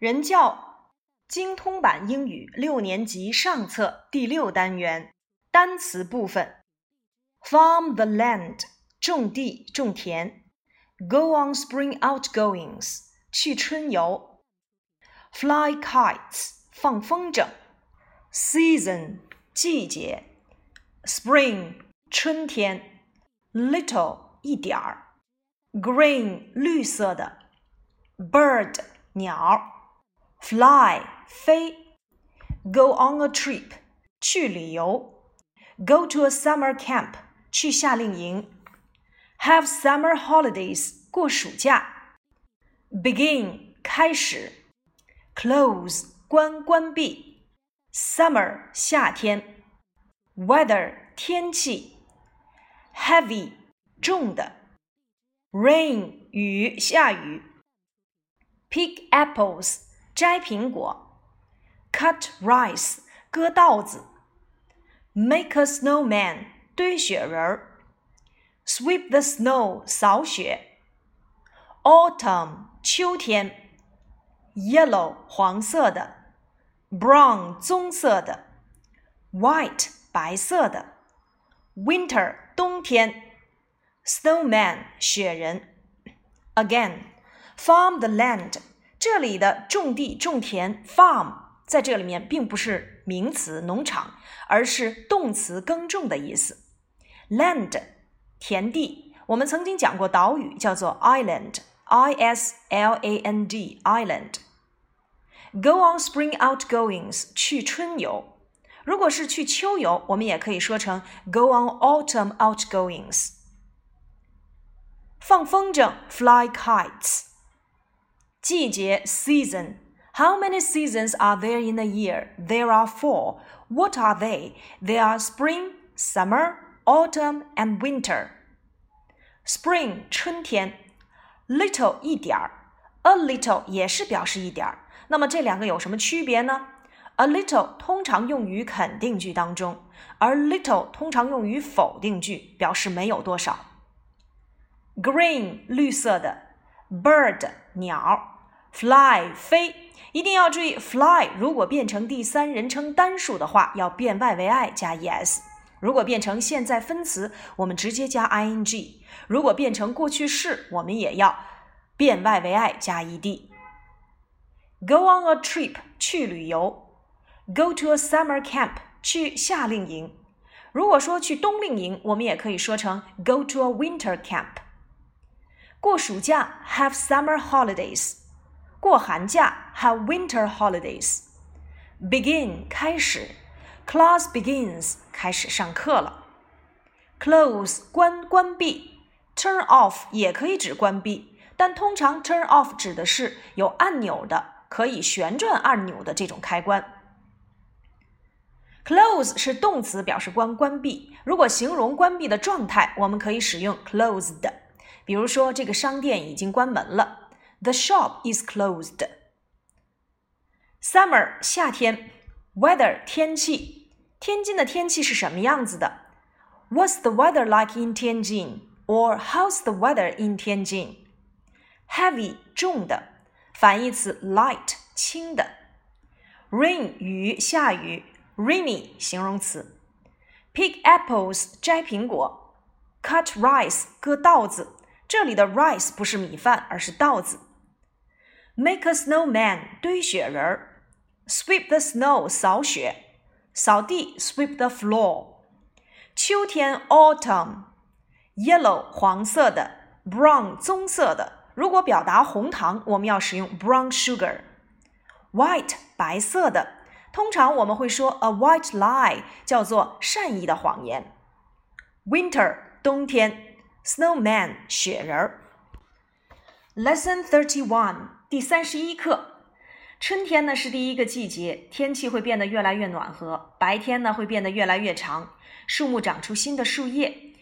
人教精通版英语六年级上册第六单元单词部分。Farm the land，种地种田。Go on spring outgoings，去春游。Fly kites，放风筝。Season，季节。Spring，春天。Little，一点儿。Green，绿色的。Bird，鸟。fly 飞，go on a trip 去旅游，go to a summer camp 去夏令营，have summer holidays 过暑假，begin 开始，close 关关闭，summer 夏天，weather 天气，heavy 重的，rain 雨下雨，pick apples 摘苹果，cut rice，割稻子，make a snowman，堆雪人儿，sweep the snow，扫雪，autumn，秋天，yellow，黄色的，brown，棕色的，white，白色的，winter，冬天，snowman，雪人，again，farm the land。 这里的种地种田 farm 在这里面并不是名词农场，而是动词耕种的意思。land 田地，我们曾经讲过岛屿叫做 island，i s l a n d island。Go on spring outgoings 去春游，如果是去秋游，我们也可以说成 go on autumn outgoings。放风筝 fly kites。季节 season. How many seasons are there in a year? There are four. What are they? They are spring, summer, autumn, and winter. Spring 春天，little 一点儿，a little 也是表示一点儿。那么这两个有什么区别呢？A little 通常用于肯定句当中，而 little 通常用于否定句，表示没有多少。Green 绿色的，bird 鸟。 fly 飞，一定要注意，fly 如果变成第三人称单数的话，要变 y 为 i 加 es；如果变成现在分词，我们直接加 ing；如果变成过去式，我们也要变 y 为 i 加 ed。Go on a trip 去旅游，Go to a summer camp 去夏令营。如果说去冬令营，我们也可以说成 Go to a winter camp。过暑假，Have summer holidays。过寒假 have winter holidays。begin 开始，class begins 开始上课了。close 关关闭，turn off 也可以指关闭，但通常 turn off 指的是有按钮的，可以旋转按钮的这种开关。close 是动词，表示关关闭。如果形容关闭的状态，我们可以使用 closed。比如说，这个商店已经关门了。The shop is closed. Summer 夏天，weather 天气，天津的天气是什么样子的？What's the weather like in Tianjin? Or how's the weather in Tianjin? Heavy 重的，反义词 light 轻的。Rain 雨下雨，rainy 形容词。Pick apples 摘苹果，cut rice 割稻子。这里的 rice 不是米饭，而是稻子。 Make a snowman 堆雪人儿，sweep the snow 扫雪，扫地 sweep the floor。秋天 autumn，yellow 黄色的，brown 棕色的。如果表达红糖，我们要使用 brown sugar。White 白色的，通常我们会说 a white lie，叫做善意的谎言。Winter 冬天，snowman 雪人儿。Lesson thirty one。 第三十一课，春天呢是第一个季节，天气会变得越来越暖和，白天呢会变得越来越长，树木长出新的树叶，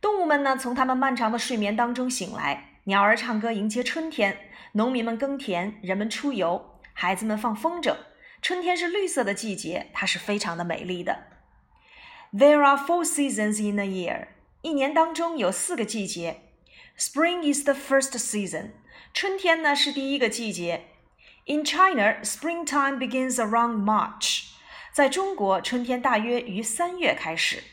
动物们呢从它们漫长的睡眠当中醒来，鸟儿唱歌迎接春天，农民们耕田，人们出游，孩子们放风筝。春天是绿色的季节，它是非常的美丽的。There are four seasons in a year，一年当中有四个季节。Spring is the first season。春天呢是第一个季节 In China, springtime begins around March. 在中国，春天大约于三月开始。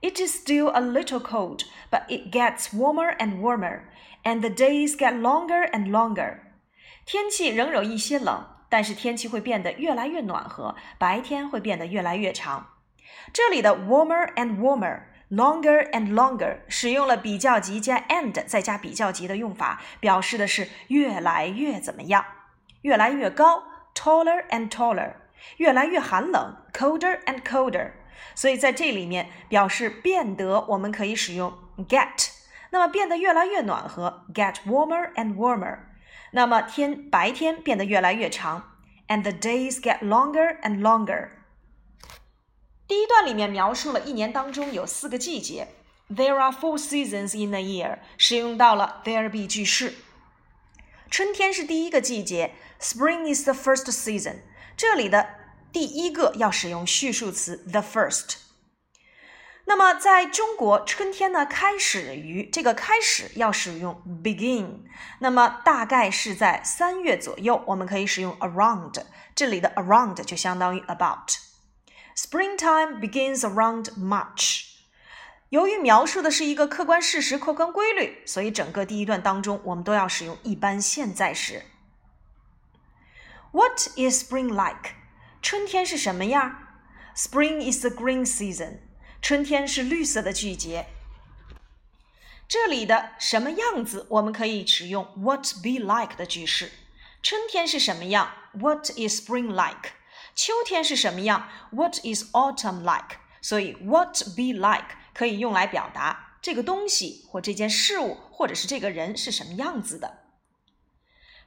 It is still a little cold, but it gets warmer and warmer, and the days get longer and longer. 天气仍有一些冷，但是天气会变得越来越暖和，白天会变得越来越长。这里的 warmer and warmer, longer and longer 使用了比较级加 and 再加比较级的用法，表示的是越来越怎么样，越来越高，taller and taller，越来越寒冷，colder and colder。所以在这里面表示变得，我们可以使用 get。那么变得越来越暖和，get warmer and warmer。那么天白天变得越来越长，and the days get longer and longer。第一段里面描述了一年当中有四个季节，There are four seasons in a year，使用到了 there be 句式。春天是第一个季节，Spring is the first season。这里的第一个要使用序数词 the first。那么在中国，春天呢开始于这个开始要使用 begin，那么大概是在三月左右，我们可以使用 around，这里的 around 就相当于 about。Springtime begins around March。由于描述的是一个客观事实、客观规律，所以整个第一段当中我们都要使用一般现在时。What is spring like？春天是什么样？Spring is the green season。春天是绿色的季节。这里的什么样子，我们可以使用 what be like 的句式。春天是什么样？What is spring like？秋天是什么样？What is autumn like？所以 what be like 可以用来表达这个东西或这件事物或者是这个人是什么样子的。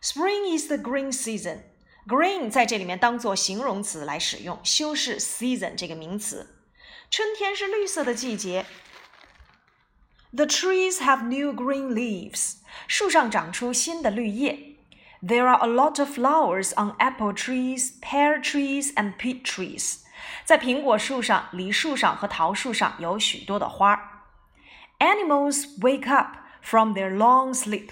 Spring is the green season。Green 在这里面当做形容词来使用，修饰 season 这个名词。春天是绿色的季节。The trees have new green leaves。树上长出新的绿叶。There are a lot of flowers on apple trees, pear trees, and peach trees。在苹果树上、梨树上和桃树上有许多的花。Animals wake up from their long sleep。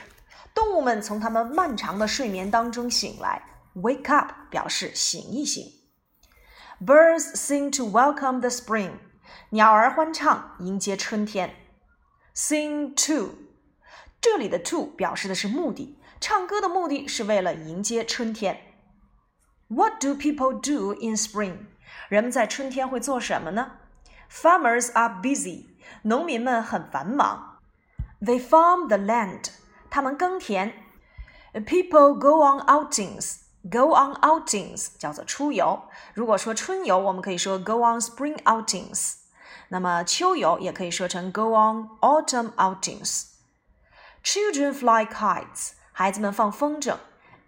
动物们从它们漫长的睡眠当中醒来。Wake up 表示醒一醒。Birds sing to welcome the spring. 鸟儿欢唱，迎接春天。Sing to， 这里的 to 表示的是目的，唱歌的目的是为了迎接春天。What do people do in spring？人们在春天会做什么呢？Farmers are busy，农民们很繁忙。They farm the land，他们耕田。People go on outings。Go on outings 叫做出游。如果说春游，我们可以说 Go on spring outings。那么秋游也可以说成 Go on autumn outings。Children fly kites，孩子们放风筝。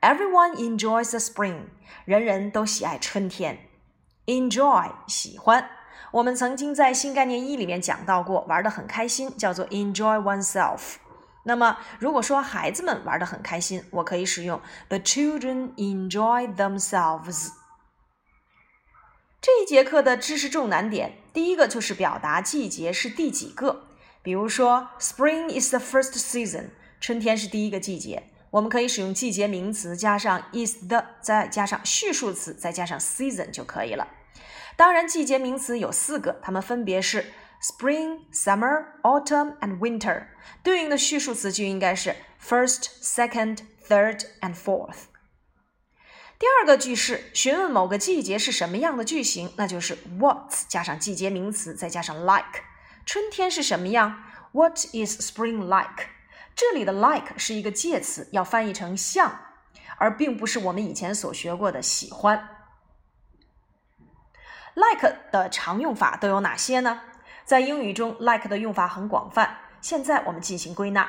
Everyone enjoys the spring，人人都喜爱春天。Enjoy 喜欢。我们曾经在新概念一里面讲到过，玩的很开心，叫做 enjoy oneself。那么，如果说孩子们玩得很开心，我可以使用 The children enjoy themselves。这一节课的知识重难点，第一个就是表达季节是第几个。比如说，Spring is the first season，春天是第一个季节。我们可以使用季节名词加上 is the，再加上序数词，再加上 season 就可以了。当然，季节名词有四个，它们分别是。Spring, summer, autumn, and winter 对应的序数词就应该是 first, second, third, and fourth。第二个句式询问某个季节是什么样的句型，那就是 what 加上季节名词，再加上 like。春天是什么样？What is spring like？这里的 like 是一个介词，要翻译成像，而并不是我们以前所学过的喜欢。like 的常用法都有哪些呢？在英语中，like 的用法很广泛。现在我们进行归纳。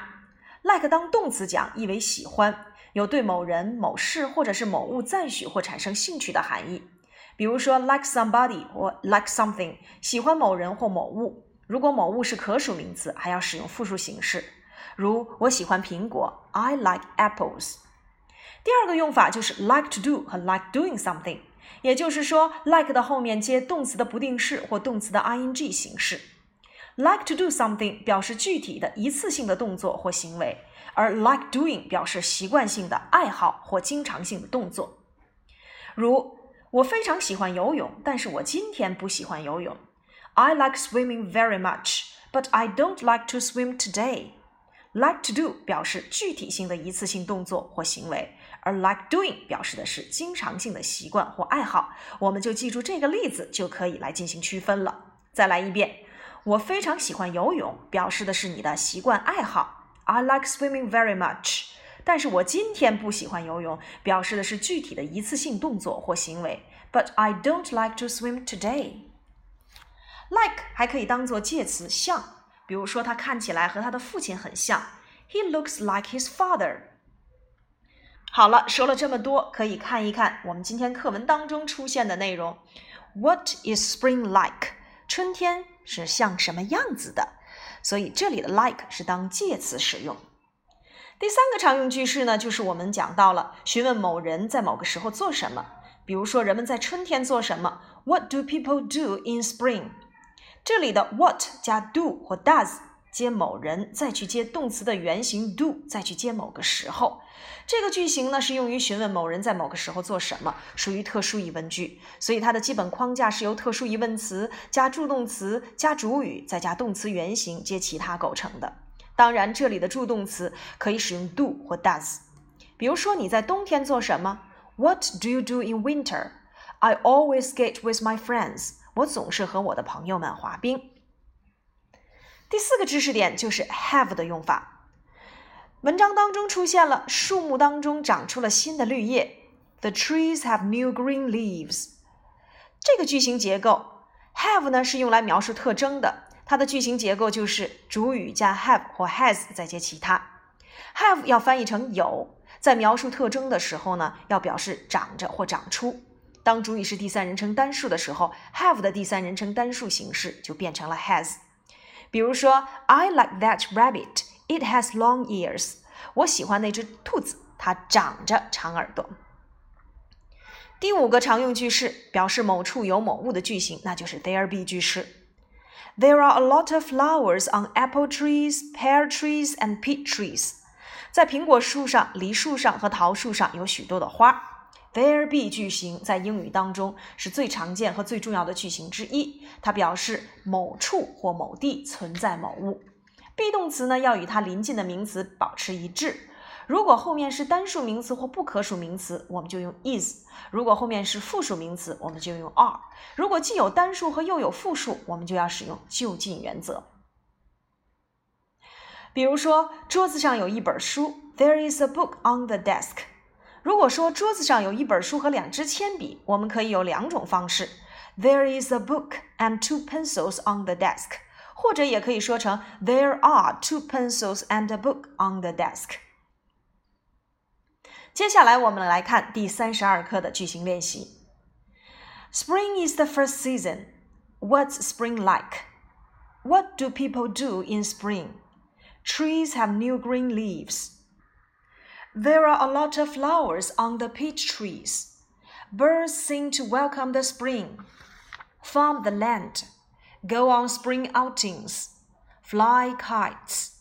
like 当动词讲，意为喜欢，有对某人、某事或者是某物赞许或产生兴趣的含义。比如说，like somebody 或 like something，喜欢某人或某物。如果某物是可数名词，还要使用复数形式。如我喜欢苹果，I like apples。第二个用法就是 like to do 和 like doing something。也就是说，like 的后面接动词的不定式或动词的 ing 形式。Like to do something 表示具体的一次性的动作或行为，而 like doing 表示习惯性的爱好或经常性的动作。如我非常喜欢游泳，但是我今天不喜欢游泳。I like swimming very much, but I don't like to swim today. Like to do 表示具体性的一次性动作或行为，而 like doing 表示的是经常性的习惯或爱好。我们就记住这个例子就可以来进行区分了。再来一遍。我非常喜欢游泳，表示的是你的习惯爱好。I like swimming very much。但是我今天不喜欢游泳，表示的是具体的一次性动作或行为。But I don't like to swim today。Like 还可以当做介词，像，比如说他看起来和他的父亲很像。He looks like his father。好了，说了这么多，可以看一看我们今天课文当中出现的内容。What is spring like？春天是像什么样子的？所以这里的 like 是当介词使用。第三个常用句式呢，就是我们讲到了询问某人在某个时候做什么。比如说，人们在春天做什么？What do people do in spring？这里的 what 加 do 或 does。接某人，再去接动词的原形 do，再去接某个时候。这个句型呢是用于询问某人在某个时候做什么，属于特殊疑问句。所以它的基本框架是由特殊疑问词加助动词加主语，再加动词原形接其他构成的。当然，这里的助动词可以使用 do 或 does。比如说，你在冬天做什么？What do you do in winter? I always skate with my friends. 我总是和我的朋友们滑冰。第四个知识点就是 have 的用法。文章当中出现了树木当中长出了新的绿叶，The trees have new green leaves。这个句型结构，have 呢是用来描述特征的，它的句型结构就是主语加 have 或 has 再接其他。have 要翻译成有，在描述特征的时候呢，要表示长着或长出。当主语是第三人称单数的时候，have 的第三人称单数形式就变成了 has。比如说，I like that rabbit. It has long ears. 我喜欢那只兔子，它长着长耳朵。第五个常用句式表示某处有某物的句型，那就是 there be 句式。There are a lot of flowers on apple trees, pear trees, and peach trees. 在苹果树上、梨树上和桃树上有许多的花。There be 句型在英语当中是最常见和最重要的句型之一，它表示某处或某地存在某物。be 动词呢要与它临近的名词保持一致。如果后面是单数名词或不可数名词，我们就用 is；如果后面是复数名词，我们就用 are；如果既有单数和又有复数，我们就要使用就近原则。比如说，桌子上有一本书，There is a book on the desk。如果说桌子上有一本书和两支铅笔，我们可以有两种方式：There is a book and two pencils on the desk，或者也可以说成 There are two pencils and a book on the desk。接下来我们来看第三十二课的句型练习。Spring is the first season. What's spring like? What do people do in spring? Trees have new green leaves. There are a lot of flowers on the peach trees. Birds sing to welcome the spring. Farm the land. Go on spring outings. Fly kites.